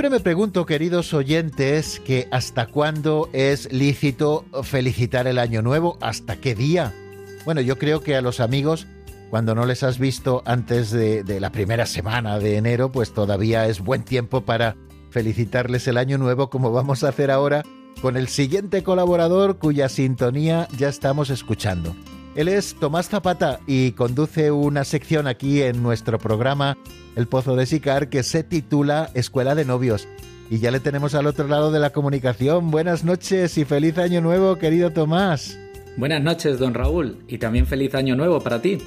Siempre me pregunto, queridos oyentes, que hasta cuándo es lícito felicitar el año nuevo, hasta qué día. Bueno, yo creo que a los amigos, cuando no les has visto antes de, de la primera semana de enero, pues todavía es buen tiempo para felicitarles el año nuevo como vamos a hacer ahora con el siguiente colaborador cuya sintonía ya estamos escuchando. Él es Tomás Zapata y conduce una sección aquí en nuestro programa El Pozo de Sicar que se titula Escuela de Novios. Y ya le tenemos al otro lado de la comunicación. Buenas noches y feliz año nuevo, querido Tomás. Buenas noches, don Raúl, y también feliz año nuevo para ti.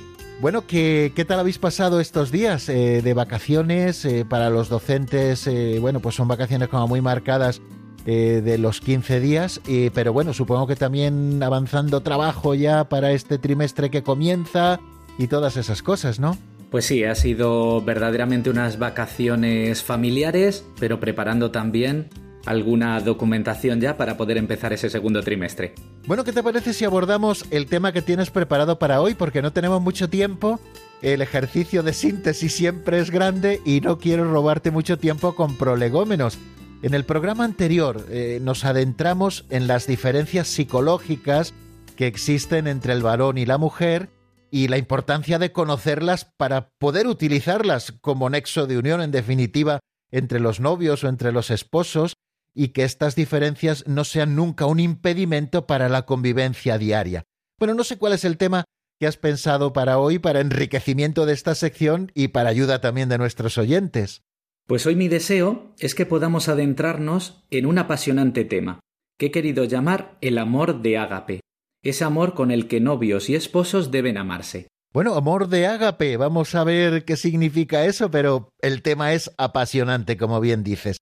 Bueno, ¿qué, qué tal habéis pasado estos días eh, de vacaciones? Eh, para los docentes, eh, bueno, pues son vacaciones como muy marcadas eh, de los 15 días, pero bueno, supongo que también avanzando trabajo ya para este trimestre que comienza y todas esas cosas, ¿no? Pues sí, ha sido verdaderamente unas vacaciones familiares, pero preparando también alguna documentación ya para poder empezar ese segundo trimestre. Bueno, ¿qué te parece si abordamos el tema que tienes preparado para hoy? Porque no tenemos mucho tiempo, el ejercicio de síntesis siempre es grande y no quiero robarte mucho tiempo con prolegómenos. En el programa anterior eh, nos adentramos en las diferencias psicológicas que existen entre el varón y la mujer y la importancia de conocerlas para poder utilizarlas como nexo de unión en definitiva entre los novios o entre los esposos y que estas diferencias no sean nunca un impedimento para la convivencia diaria. Bueno, no sé cuál es el tema que has pensado para hoy, para enriquecimiento de esta sección y para ayuda también de nuestros oyentes. Pues hoy mi deseo es que podamos adentrarnos en un apasionante tema, que he querido llamar el amor de ágape, ese amor con el que novios y esposos deben amarse. Bueno, amor de ágape, vamos a ver qué significa eso, pero el tema es apasionante, como bien dices.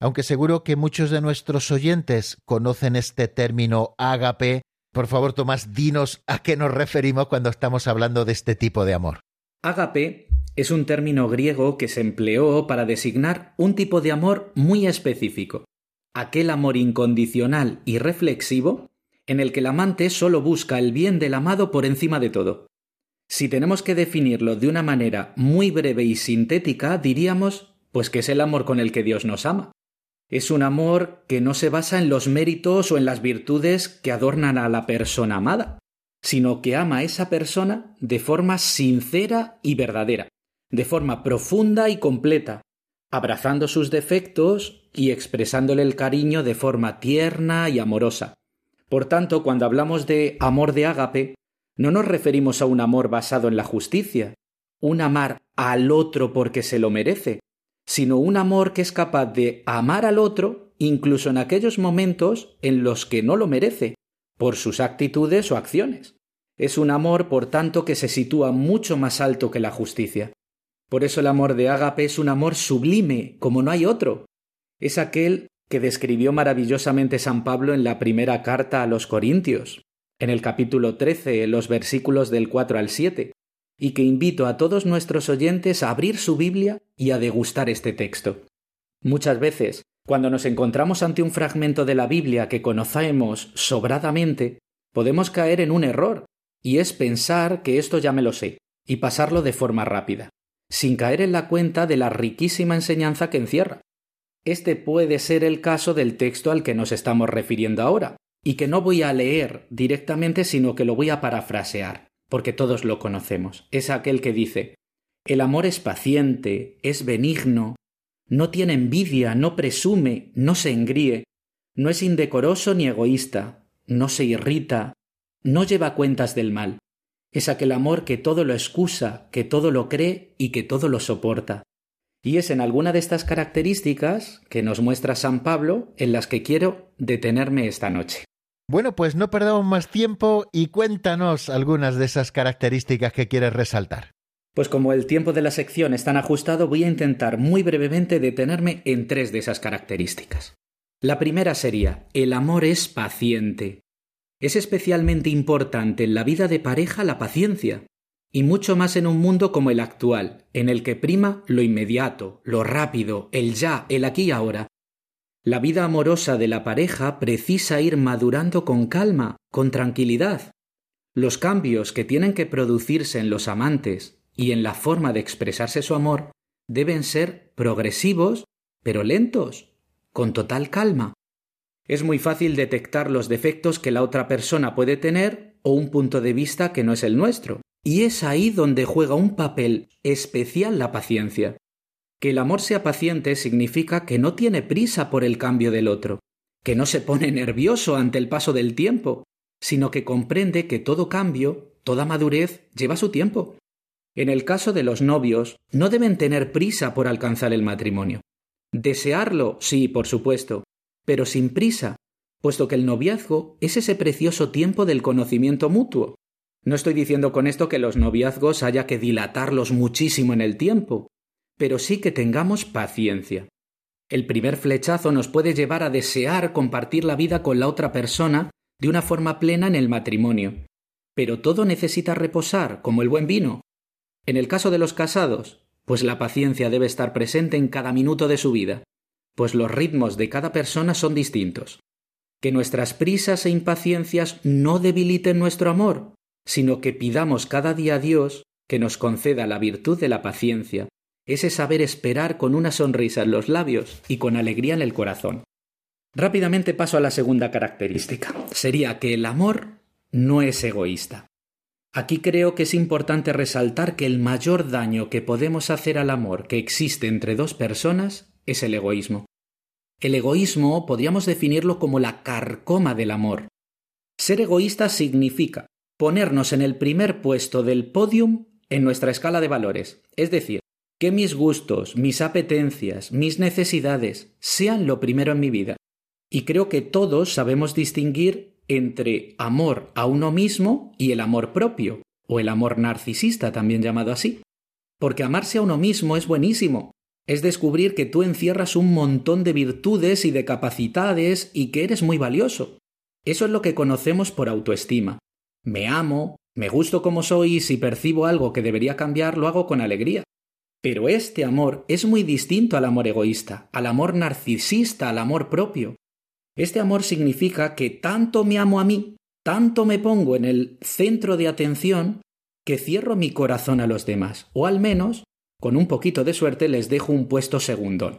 Aunque seguro que muchos de nuestros oyentes conocen este término ágape, por favor, Tomás, dinos a qué nos referimos cuando estamos hablando de este tipo de amor. Ágape es un término griego que se empleó para designar un tipo de amor muy específico, aquel amor incondicional y reflexivo en el que el amante solo busca el bien del amado por encima de todo. Si tenemos que definirlo de una manera muy breve y sintética, diríamos pues que es el amor con el que Dios nos ama. Es un amor que no se basa en los méritos o en las virtudes que adornan a la persona amada, sino que ama a esa persona de forma sincera y verdadera, de forma profunda y completa, abrazando sus defectos y expresándole el cariño de forma tierna y amorosa. Por tanto, cuando hablamos de amor de ágape, no nos referimos a un amor basado en la justicia, un amar al otro porque se lo merece, sino un amor que es capaz de amar al otro incluso en aquellos momentos en los que no lo merece, por sus actitudes o acciones. Es un amor, por tanto, que se sitúa mucho más alto que la justicia. Por eso el amor de Ágape es un amor sublime, como no hay otro. Es aquel que describió maravillosamente San Pablo en la primera carta a los Corintios, en el capítulo 13, en los versículos del 4 al 7, y que invito a todos nuestros oyentes a abrir su Biblia y a degustar este texto. Muchas veces, cuando nos encontramos ante un fragmento de la Biblia que conocemos sobradamente, podemos caer en un error, y es pensar que esto ya me lo sé, y pasarlo de forma rápida sin caer en la cuenta de la riquísima enseñanza que encierra. Este puede ser el caso del texto al que nos estamos refiriendo ahora, y que no voy a leer directamente, sino que lo voy a parafrasear, porque todos lo conocemos. Es aquel que dice El amor es paciente, es benigno, no tiene envidia, no presume, no se engríe, no es indecoroso ni egoísta, no se irrita, no lleva cuentas del mal es aquel amor que todo lo excusa, que todo lo cree y que todo lo soporta. Y es en alguna de estas características que nos muestra San Pablo en las que quiero detenerme esta noche. Bueno, pues no perdamos más tiempo y cuéntanos algunas de esas características que quieres resaltar. Pues como el tiempo de la sección es tan ajustado, voy a intentar muy brevemente detenerme en tres de esas características. La primera sería, el amor es paciente. Es especialmente importante en la vida de pareja la paciencia, y mucho más en un mundo como el actual, en el que prima lo inmediato, lo rápido, el ya, el aquí y ahora. La vida amorosa de la pareja precisa ir madurando con calma, con tranquilidad. Los cambios que tienen que producirse en los amantes y en la forma de expresarse su amor deben ser progresivos pero lentos, con total calma. Es muy fácil detectar los defectos que la otra persona puede tener o un punto de vista que no es el nuestro. Y es ahí donde juega un papel especial la paciencia. Que el amor sea paciente significa que no tiene prisa por el cambio del otro, que no se pone nervioso ante el paso del tiempo, sino que comprende que todo cambio, toda madurez, lleva su tiempo. En el caso de los novios, no deben tener prisa por alcanzar el matrimonio. Desearlo, sí, por supuesto, pero sin prisa, puesto que el noviazgo es ese precioso tiempo del conocimiento mutuo. No estoy diciendo con esto que los noviazgos haya que dilatarlos muchísimo en el tiempo, pero sí que tengamos paciencia. El primer flechazo nos puede llevar a desear compartir la vida con la otra persona de una forma plena en el matrimonio. Pero todo necesita reposar, como el buen vino. En el caso de los casados, pues la paciencia debe estar presente en cada minuto de su vida, pues los ritmos de cada persona son distintos. Que nuestras prisas e impaciencias no debiliten nuestro amor, sino que pidamos cada día a Dios que nos conceda la virtud de la paciencia ese saber esperar con una sonrisa en los labios y con alegría en el corazón. Rápidamente paso a la segunda característica. Sería que el amor no es egoísta. Aquí creo que es importante resaltar que el mayor daño que podemos hacer al amor que existe entre dos personas es el egoísmo. El egoísmo podríamos definirlo como la carcoma del amor. Ser egoísta significa ponernos en el primer puesto del podium en nuestra escala de valores, es decir, que mis gustos, mis apetencias, mis necesidades sean lo primero en mi vida. Y creo que todos sabemos distinguir entre amor a uno mismo y el amor propio, o el amor narcisista también llamado así. Porque amarse a uno mismo es buenísimo. Es descubrir que tú encierras un montón de virtudes y de capacidades y que eres muy valioso. Eso es lo que conocemos por autoestima. Me amo, me gusto como soy y si percibo algo que debería cambiar lo hago con alegría. Pero este amor es muy distinto al amor egoísta, al amor narcisista, al amor propio. Este amor significa que tanto me amo a mí, tanto me pongo en el centro de atención, que cierro mi corazón a los demás, o al menos, con un poquito de suerte, les dejo un puesto segundón.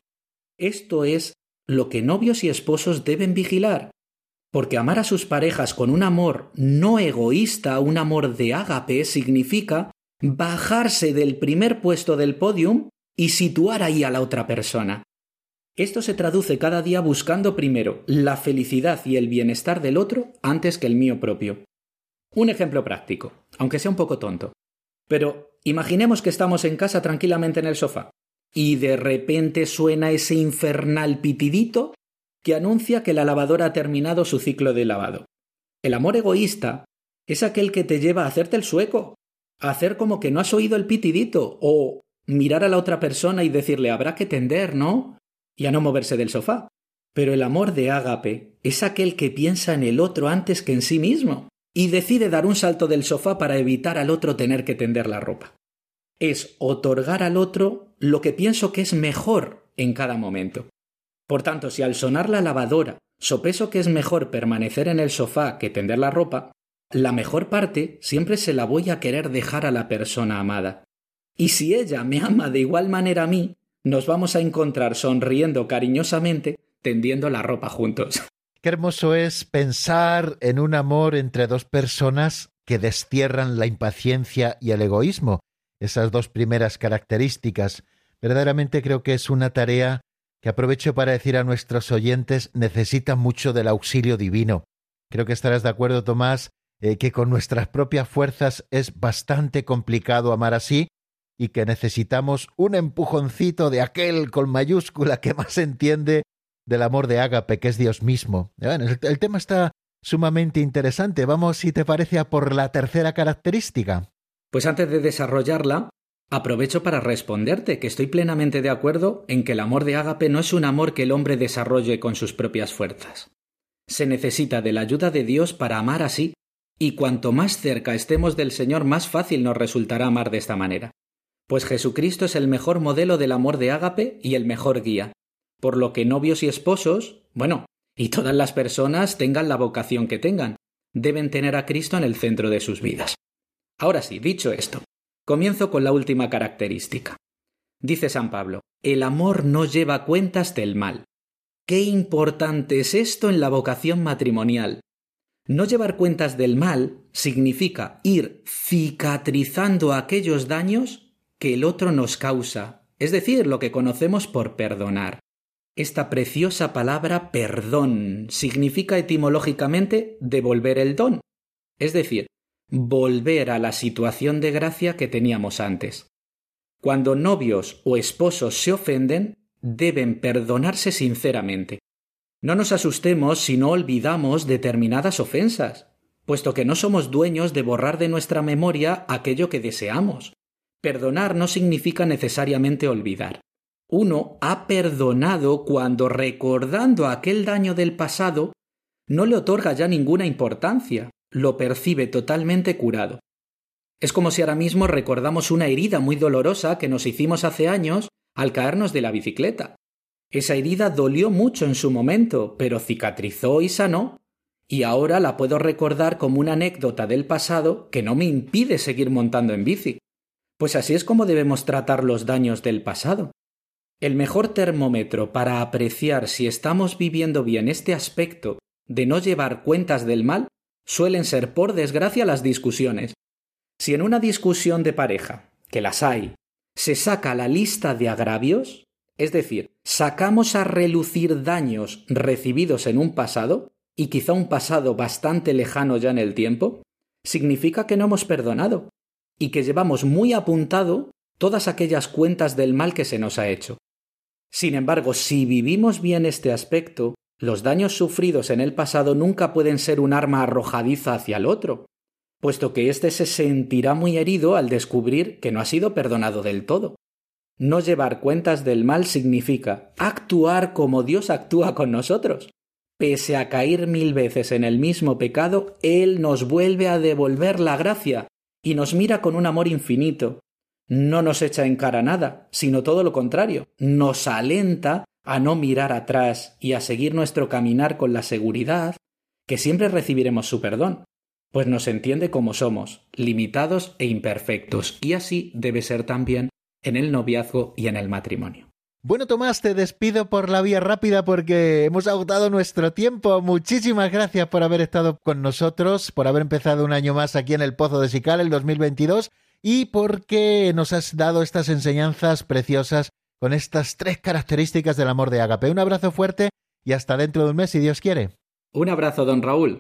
Esto es lo que novios y esposos deben vigilar, porque amar a sus parejas con un amor no egoísta, un amor de ágape, significa bajarse del primer puesto del podium y situar ahí a la otra persona. Esto se traduce cada día buscando primero la felicidad y el bienestar del otro antes que el mío propio. Un ejemplo práctico, aunque sea un poco tonto. Pero imaginemos que estamos en casa tranquilamente en el sofá y de repente suena ese infernal pitidito que anuncia que la lavadora ha terminado su ciclo de lavado. El amor egoísta es aquel que te lleva a hacerte el sueco, hacer como que no has oído el pitidito o mirar a la otra persona y decirle habrá que tender, ¿no? Y a no moverse del sofá. Pero el amor de ágape es aquel que piensa en el otro antes que en sí mismo y decide dar un salto del sofá para evitar al otro tener que tender la ropa. Es otorgar al otro lo que pienso que es mejor en cada momento. Por tanto, si al sonar la lavadora sopeso que es mejor permanecer en el sofá que tender la ropa, la mejor parte siempre se la voy a querer dejar a la persona amada. Y si ella me ama de igual manera a mí, nos vamos a encontrar sonriendo cariñosamente, tendiendo la ropa juntos. Qué hermoso es pensar en un amor entre dos personas que destierran la impaciencia y el egoísmo, esas dos primeras características. Verdaderamente creo que es una tarea que aprovecho para decir a nuestros oyentes necesita mucho del auxilio divino. Creo que estarás de acuerdo, Tomás, eh, que con nuestras propias fuerzas es bastante complicado amar así y que necesitamos un empujoncito de aquel con mayúscula que más entiende del amor de Ágape, que es Dios mismo. Bueno, el, tema está sumamente interesante. Vamos, si te parece, a por la tercera característica. Pues antes de desarrollarla, aprovecho para responderte que estoy plenamente de acuerdo en que el amor de Ágape no es un amor que el hombre desarrolle con sus propias fuerzas. Se necesita de la ayuda de Dios para amar así y cuanto más cerca estemos del Señor, más fácil nos resultará amar de esta manera. Pues Jesucristo es el mejor modelo del amor de ágape y el mejor guía, por lo que novios y esposos, bueno, y todas las personas tengan la vocación que tengan, deben tener a Cristo en el centro de sus vidas. Ahora sí, dicho esto, comienzo con la última característica. Dice San Pablo, el amor no lleva cuentas del mal. Qué importante es esto en la vocación matrimonial. No llevar cuentas del mal significa ir cicatrizando aquellos daños que el otro nos causa, es decir, lo que conocemos por perdonar. Esta preciosa palabra perdón significa etimológicamente devolver el don, es decir, volver a la situación de gracia que teníamos antes. Cuando novios o esposos se ofenden, deben perdonarse sinceramente. No nos asustemos si no olvidamos determinadas ofensas, puesto que no somos dueños de borrar de nuestra memoria aquello que deseamos. Perdonar no significa necesariamente olvidar. Uno ha perdonado cuando recordando aquel daño del pasado no le otorga ya ninguna importancia, lo percibe totalmente curado. Es como si ahora mismo recordamos una herida muy dolorosa que nos hicimos hace años al caernos de la bicicleta. Esa herida dolió mucho en su momento, pero cicatrizó y sanó, y ahora la puedo recordar como una anécdota del pasado que no me impide seguir montando en bici. Pues así es como debemos tratar los daños del pasado. El mejor termómetro para apreciar si estamos viviendo bien este aspecto de no llevar cuentas del mal suelen ser, por desgracia, las discusiones. Si en una discusión de pareja, que las hay, se saca la lista de agravios, es decir, sacamos a relucir daños recibidos en un pasado, y quizá un pasado bastante lejano ya en el tiempo, significa que no hemos perdonado, y que llevamos muy apuntado todas aquellas cuentas del mal que se nos ha hecho. Sin embargo, si vivimos bien este aspecto, los daños sufridos en el pasado nunca pueden ser un arma arrojadiza hacia el otro, puesto que éste se sentirá muy herido al descubrir que no ha sido perdonado del todo. No llevar cuentas del mal significa actuar como Dios actúa con nosotros. Pese a caer mil veces en el mismo pecado, Él nos vuelve a devolver la gracia y nos mira con un amor infinito. No nos echa en cara nada, sino todo lo contrario, nos alenta a no mirar atrás y a seguir nuestro caminar con la seguridad que siempre recibiremos su perdón, pues nos entiende como somos, limitados e imperfectos, y así debe ser también en el noviazgo y en el matrimonio. Bueno, Tomás, te despido por la vía rápida porque hemos agotado nuestro tiempo. Muchísimas gracias por haber estado con nosotros, por haber empezado un año más aquí en el Pozo de Sical, el 2022, y porque nos has dado estas enseñanzas preciosas con estas tres características del amor de Agape. Un abrazo fuerte y hasta dentro de un mes, si Dios quiere. Un abrazo, don Raúl.